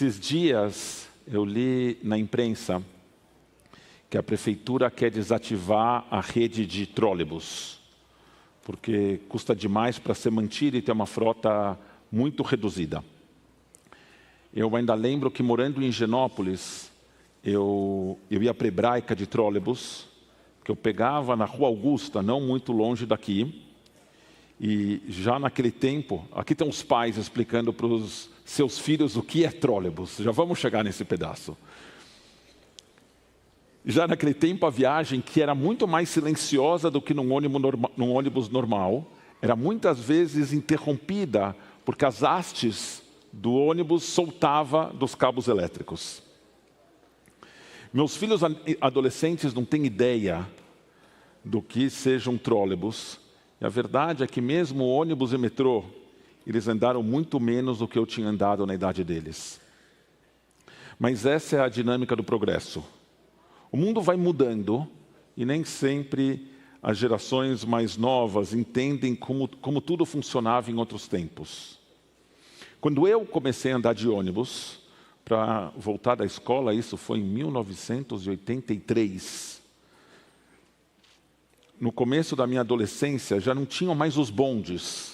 Esses dias eu li na imprensa que a prefeitura quer desativar a rede de trólebus, porque custa demais para ser mantida e ter uma frota muito reduzida. Eu ainda lembro que morando em Genópolis, eu, eu ia para Hebraica de trólebus, que eu pegava na Rua Augusta, não muito longe daqui, e já naquele tempo, aqui estão os pais explicando para os seus filhos o que é trólebus. Já vamos chegar nesse pedaço. Já naquele tempo, a viagem, que era muito mais silenciosa do que num ônibus, norma, num ônibus normal, era muitas vezes interrompida porque as hastes do ônibus soltava dos cabos elétricos. Meus filhos adolescentes não têm ideia do que seja um trólebus, e a verdade é que mesmo ônibus e metrô, eles andaram muito menos do que eu tinha andado na idade deles. Mas essa é a dinâmica do progresso. O mundo vai mudando e nem sempre as gerações mais novas entendem como, como tudo funcionava em outros tempos. Quando eu comecei a andar de ônibus para voltar da escola, isso foi em 1983 no começo da minha adolescência, já não tinham mais os bondes.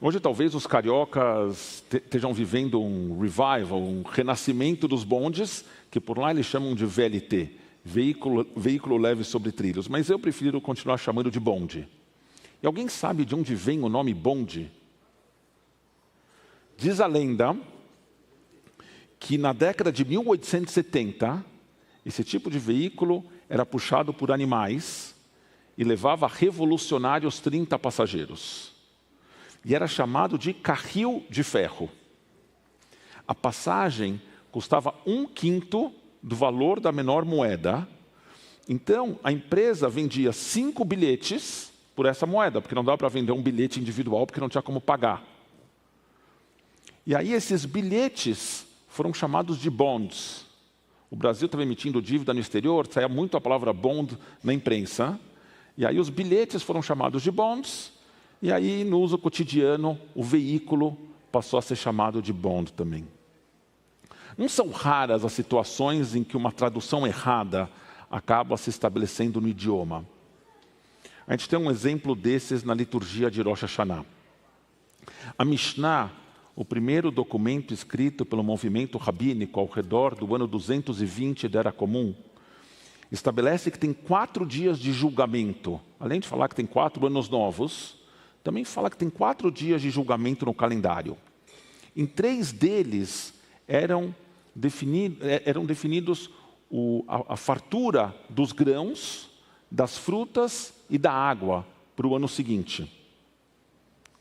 Hoje, talvez os cariocas estejam vivendo um revival, um renascimento dos bondes, que por lá eles chamam de VLT veículo, veículo leve sobre trilhos. Mas eu prefiro continuar chamando de bonde. E alguém sabe de onde vem o nome bonde? Diz a lenda que na década de 1870, esse tipo de veículo era puxado por animais e levava revolucionários 30 passageiros. E era chamado de carril de ferro. A passagem custava um quinto do valor da menor moeda. Então, a empresa vendia cinco bilhetes por essa moeda, porque não dava para vender um bilhete individual, porque não tinha como pagar. E aí esses bilhetes foram chamados de bonds. O Brasil estava emitindo dívida no exterior, saía muito a palavra bond na imprensa. E aí os bilhetes foram chamados de bonds, e aí no uso cotidiano o veículo passou a ser chamado de bond também. Não são raras as situações em que uma tradução errada acaba se estabelecendo no idioma. A gente tem um exemplo desses na liturgia de Rosh Hashanah. A Mishnah o primeiro documento escrito pelo movimento rabínico ao redor do ano 220 da Era Comum, estabelece que tem quatro dias de julgamento. Além de falar que tem quatro anos novos, também fala que tem quatro dias de julgamento no calendário. Em três deles eram, definido, é, eram definidos o, a, a fartura dos grãos, das frutas e da água para o ano seguinte.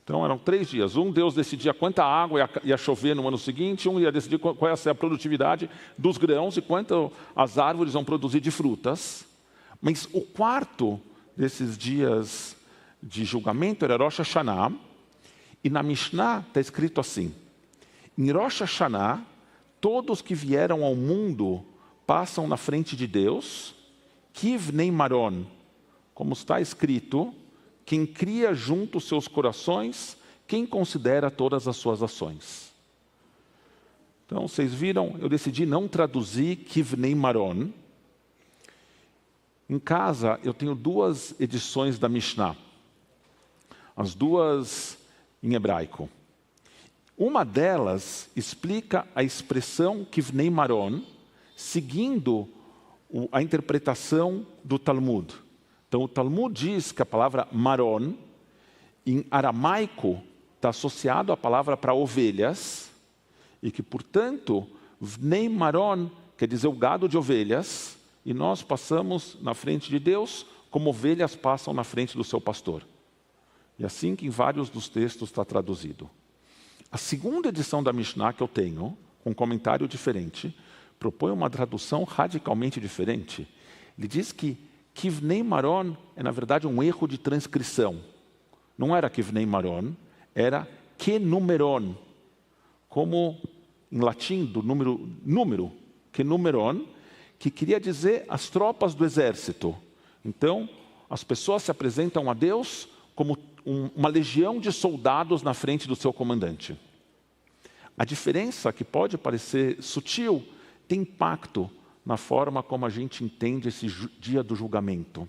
Então eram três dias. Um Deus decidia quanta água ia, ia chover no ano seguinte, um ia decidir qual, qual ia ser a produtividade dos grãos e quanto as árvores vão produzir de frutas. Mas o quarto desses dias de julgamento era Rosh Hashanah, e na Mishnah está escrito assim: em Rosh Hashanah, todos que vieram ao mundo passam na frente de Deus, Kiv Neimaron, como está escrito, quem cria junto os seus corações, quem considera todas as suas ações. Então, vocês viram, eu decidi não traduzir Kivnei Maron. Em casa, eu tenho duas edições da Mishnah. As duas em hebraico. Uma delas explica a expressão Kivnei Maron, seguindo a interpretação do Talmud. Então o Talmud diz que a palavra maron, em aramaico, está associado à palavra para ovelhas, e que, portanto, nem maron quer dizer o gado de ovelhas, e nós passamos na frente de Deus como ovelhas passam na frente do seu pastor. E assim que em vários dos textos está traduzido. A segunda edição da Mishnah que eu tenho, com um comentário diferente, propõe uma tradução radicalmente diferente. Ele diz que Kivnei Maron é, na verdade, um erro de transcrição. Não era Kivnei Maron, era Kenumeron. Como em latim, do número, número, Kenumeron, que queria dizer as tropas do exército. Então, as pessoas se apresentam a Deus como um, uma legião de soldados na frente do seu comandante. a diferença, que pode parecer sutil, tem impacto na forma como a gente entende esse dia do julgamento.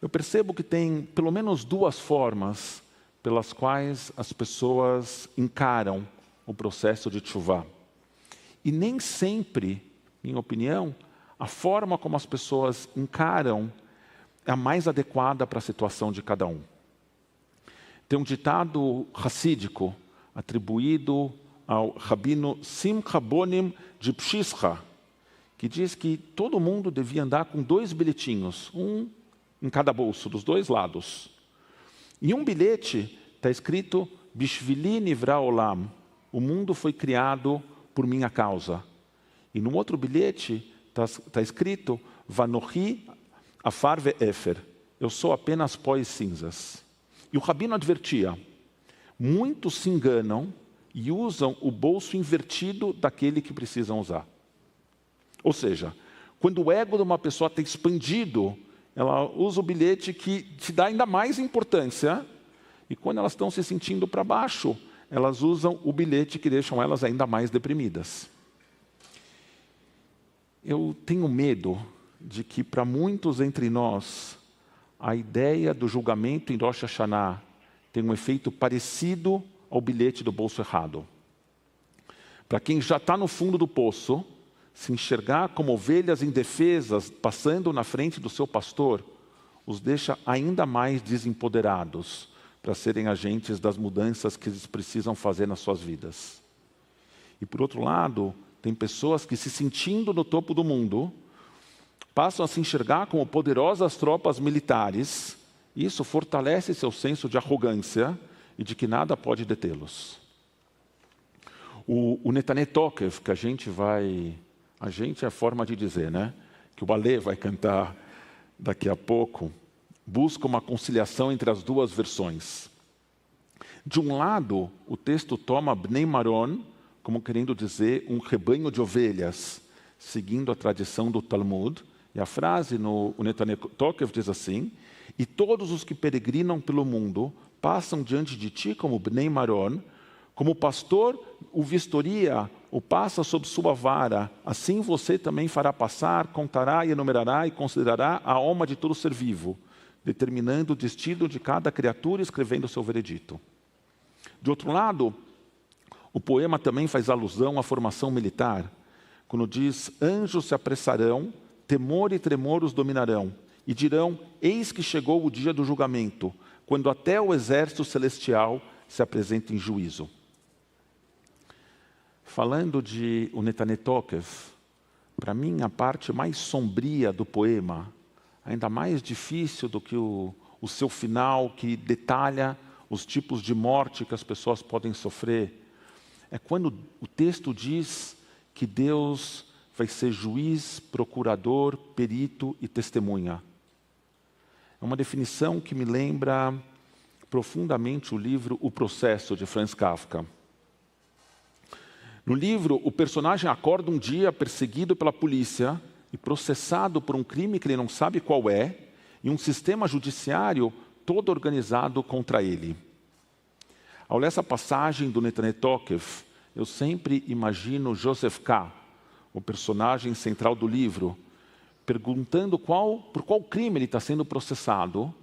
Eu percebo que tem pelo menos duas formas pelas quais as pessoas encaram o processo de chuva. E nem sempre, minha opinião, a forma como as pessoas encaram é a mais adequada para a situação de cada um. Tem um ditado racídico atribuído ao rabino Simcha Bonim de Pshischa, que diz que todo mundo devia andar com dois bilhetinhos, um em cada bolso, dos dois lados. Em um bilhete está escrito Bishvili Nivra Olam, o mundo foi criado por minha causa. E no outro bilhete está tá escrito Vanohi Afarve Efer, eu sou apenas pó e cinzas. E o rabino advertia, muitos se enganam e usam o bolso invertido daquele que precisam usar. Ou seja, quando o ego de uma pessoa está expandido, ela usa o bilhete que te dá ainda mais importância, e quando elas estão se sentindo para baixo, elas usam o bilhete que deixam elas ainda mais deprimidas. Eu tenho medo de que para muitos entre nós, a ideia do julgamento em Rosh Hashanah tem um efeito parecido ao bilhete do bolso errado. Para quem já está no fundo do poço, se enxergar como ovelhas indefesas passando na frente do seu pastor, os deixa ainda mais desempoderados para serem agentes das mudanças que eles precisam fazer nas suas vidas. E por outro lado, tem pessoas que, se sentindo no topo do mundo, passam a se enxergar como poderosas tropas militares, isso fortalece seu senso de arrogância e de que nada pode detê-los. O, o Netanetokev, que a gente vai a gente é a forma de dizer, né? Que o balé vai cantar daqui a pouco, busca uma conciliação entre as duas versões. De um lado, o texto toma Bnei Maron como querendo dizer um rebanho de ovelhas, seguindo a tradição do Talmud. E a frase no Netanetokev diz assim: E todos os que peregrinam pelo mundo passam diante de ti como Bnei Maron, como o pastor o vistoria, o passa sob sua vara, assim você também fará passar, contará e enumerará e considerará a alma de todo ser vivo, determinando o destino de cada criatura e escrevendo o seu veredito. De outro lado, o poema também faz alusão à formação militar, quando diz: Anjos se apressarão, temor e tremor os dominarão, e dirão: Eis que chegou o dia do julgamento, quando até o exército celestial se apresenta em juízo. Falando de o Netanetokev, para mim a parte mais sombria do poema, ainda mais difícil do que o, o seu final, que detalha os tipos de morte que as pessoas podem sofrer, é quando o texto diz que Deus vai ser juiz, procurador, perito e testemunha. É uma definição que me lembra profundamente o livro O Processo, de Franz Kafka. No livro, o personagem acorda um dia perseguido pela polícia e processado por um crime que ele não sabe qual é, e um sistema judiciário todo organizado contra ele. Ao ler essa passagem do Netanetokev, eu sempre imagino Joseph K., o personagem central do livro, perguntando qual, por qual crime ele está sendo processado,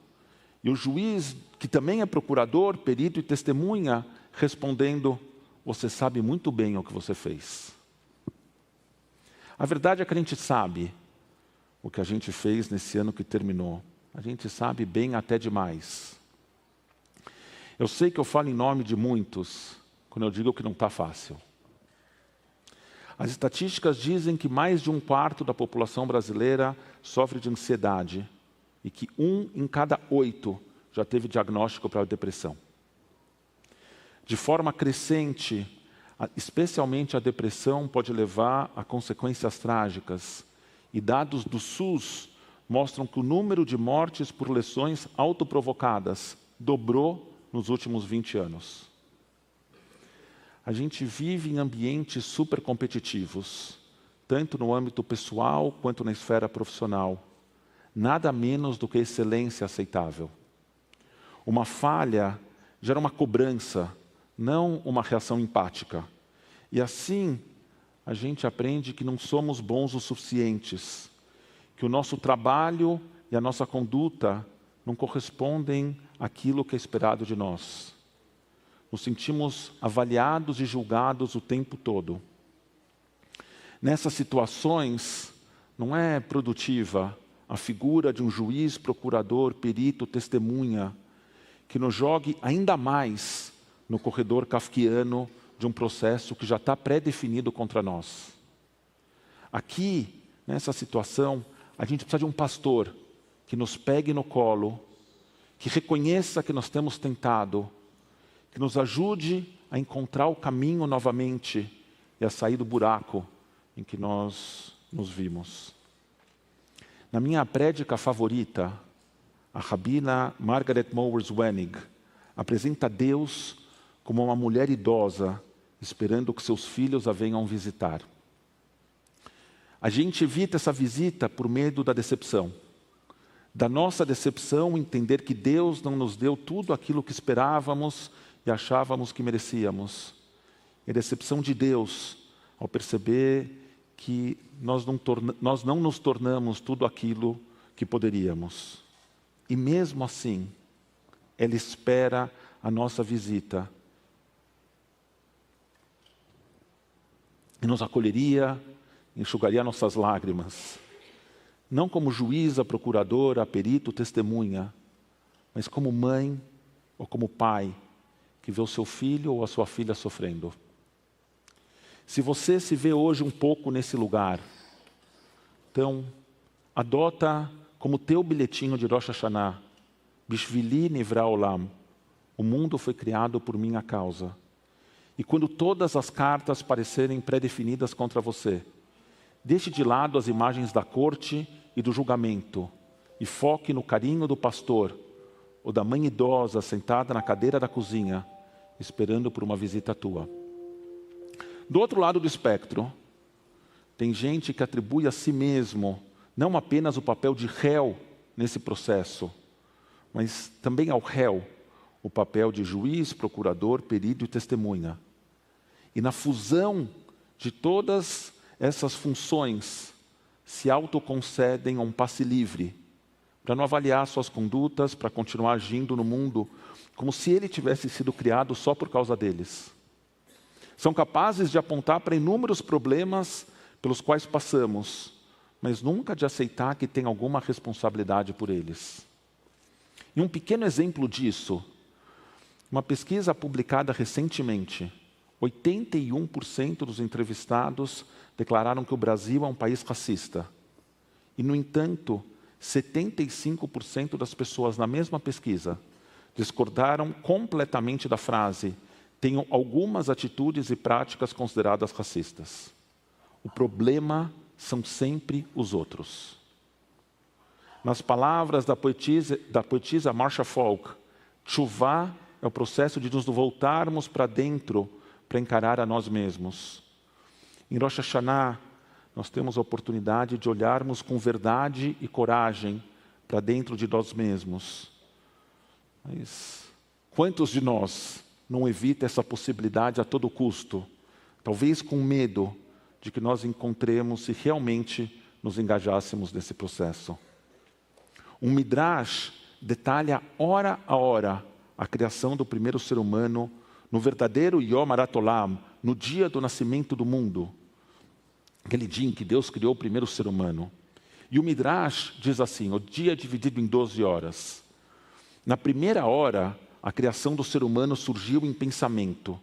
e o juiz, que também é procurador, perito e testemunha, respondendo: você sabe muito bem o que você fez. A verdade é que a gente sabe o que a gente fez nesse ano que terminou. A gente sabe bem até demais. Eu sei que eu falo em nome de muitos quando eu digo que não está fácil. As estatísticas dizem que mais de um quarto da população brasileira sofre de ansiedade e que um em cada oito já teve diagnóstico para depressão de forma crescente, especialmente a depressão pode levar a consequências trágicas. E dados do SUS mostram que o número de mortes por lesões autoprovocadas dobrou nos últimos 20 anos. A gente vive em ambientes super competitivos, tanto no âmbito pessoal quanto na esfera profissional. Nada menos do que excelência aceitável. Uma falha gera uma cobrança não uma reação empática. E assim, a gente aprende que não somos bons o suficientes, que o nosso trabalho e a nossa conduta não correspondem àquilo que é esperado de nós. Nos sentimos avaliados e julgados o tempo todo. Nessas situações, não é produtiva a figura de um juiz, procurador, perito, testemunha, que nos jogue ainda mais no corredor kafkiano de um processo que já está pré-definido contra nós. Aqui, nessa situação, a gente precisa de um pastor que nos pegue no colo, que reconheça que nós temos tentado, que nos ajude a encontrar o caminho novamente e a sair do buraco em que nós nos vimos. Na minha prédica favorita, a rabina Margaret Mowers Wenig apresenta Deus como uma mulher idosa esperando que seus filhos a venham visitar. A gente evita essa visita por medo da decepção. Da nossa decepção, entender que Deus não nos deu tudo aquilo que esperávamos e achávamos que merecíamos. E a decepção de Deus ao perceber que nós não, torna, nós não nos tornamos tudo aquilo que poderíamos. E mesmo assim, ela espera a nossa visita. E nos acolheria, enxugaria nossas lágrimas. Não como juíza, procuradora, perito, testemunha, mas como mãe ou como pai que vê o seu filho ou a sua filha sofrendo. Se você se vê hoje um pouco nesse lugar, então adota como teu bilhetinho de Rosh Hashanah, Bishvili Nivra Olam, o mundo foi criado por minha causa. E quando todas as cartas parecerem pré-definidas contra você, deixe de lado as imagens da corte e do julgamento e foque no carinho do pastor ou da mãe idosa sentada na cadeira da cozinha, esperando por uma visita tua. Do outro lado do espectro, tem gente que atribui a si mesmo não apenas o papel de réu nesse processo, mas também ao réu o papel de juiz, procurador, perito e testemunha. E na fusão de todas essas funções, se autoconcedem um passe livre, para não avaliar suas condutas, para continuar agindo no mundo como se ele tivesse sido criado só por causa deles. São capazes de apontar para inúmeros problemas pelos quais passamos, mas nunca de aceitar que tem alguma responsabilidade por eles. E um pequeno exemplo disso, uma pesquisa publicada recentemente, 81% dos entrevistados declararam que o Brasil é um país racista. E, no entanto, 75% das pessoas na mesma pesquisa discordaram completamente da frase: tenham algumas atitudes e práticas consideradas racistas. O problema são sempre os outros. Nas palavras da poetisa, da poetisa Marcia Falk, chuvar é o processo de nos voltarmos para dentro para encarar a nós mesmos. Em Rosh Hashanah, nós temos a oportunidade de olharmos com verdade e coragem para dentro de nós mesmos. Mas quantos de nós não evita essa possibilidade a todo custo? Talvez com medo de que nós encontremos se realmente nos engajássemos nesse processo. Um Midrash detalha hora a hora a criação do primeiro ser humano no verdadeiro Yom Aratolam, no dia do nascimento do mundo, aquele dia em que Deus criou o primeiro ser humano. E o Midrash diz assim: o dia é dividido em 12 horas. Na primeira hora, a criação do ser humano surgiu em pensamento.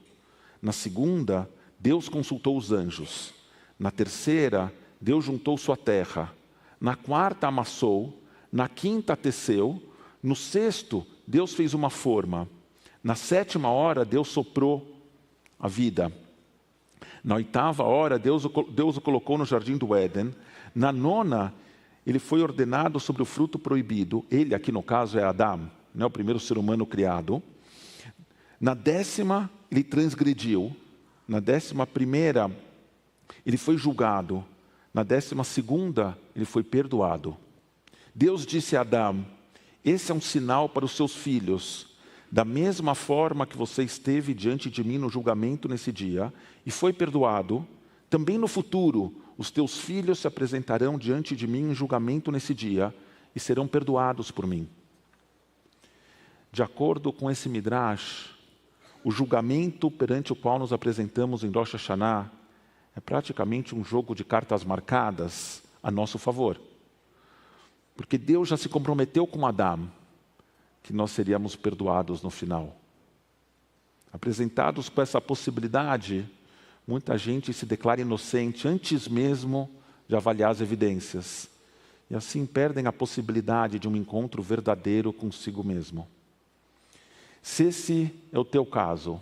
Na segunda, Deus consultou os anjos. Na terceira, Deus juntou sua terra. Na quarta, amassou. Na quinta, teceu. No sexto, Deus fez uma forma. Na sétima hora, Deus soprou a vida. Na oitava hora, Deus, Deus o colocou no jardim do Éden. Na nona, ele foi ordenado sobre o fruto proibido. Ele, aqui no caso, é Adão, né, o primeiro ser humano criado. Na décima, ele transgrediu. Na décima primeira, ele foi julgado. Na décima segunda, ele foi perdoado. Deus disse a Adão: Esse é um sinal para os seus filhos. Da mesma forma que você esteve diante de mim no julgamento nesse dia e foi perdoado, também no futuro os teus filhos se apresentarão diante de mim em julgamento nesse dia e serão perdoados por mim. De acordo com esse Midrash, o julgamento perante o qual nos apresentamos em Rosh Hashanah é praticamente um jogo de cartas marcadas a nosso favor. Porque Deus já se comprometeu com Adão que nós seríamos perdoados no final. Apresentados com essa possibilidade, muita gente se declara inocente antes mesmo de avaliar as evidências. E assim perdem a possibilidade de um encontro verdadeiro consigo mesmo. Se esse é o teu caso,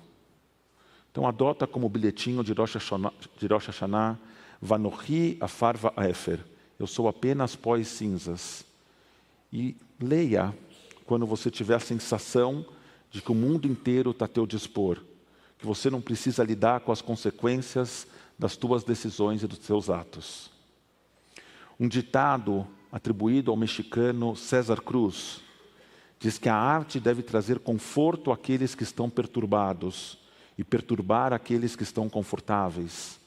então adota como bilhetinho de Rosh Hashanah, de Rosh Vanohi Afarva Efer. Eu sou apenas pó e cinzas. E leia quando você tiver a sensação de que o mundo inteiro está a teu dispor, que você não precisa lidar com as consequências das tuas decisões e dos teus atos. Um ditado atribuído ao mexicano César Cruz diz que a arte deve trazer conforto àqueles que estão perturbados e perturbar aqueles que estão confortáveis.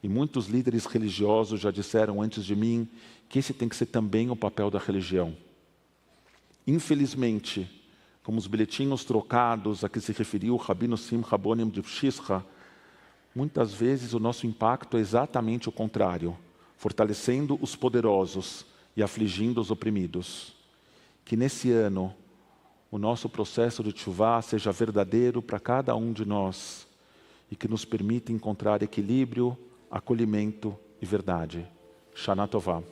E muitos líderes religiosos já disseram antes de mim que esse tem que ser também o papel da religião. Infelizmente, como os bilhetinhos trocados a que se referiu o Rabino Sim Rabonim de Pshisra, muitas vezes o nosso impacto é exatamente o contrário, fortalecendo os poderosos e afligindo os oprimidos. Que nesse ano o nosso processo de chuvá seja verdadeiro para cada um de nós e que nos permita encontrar equilíbrio, acolhimento e verdade. Shana Tová.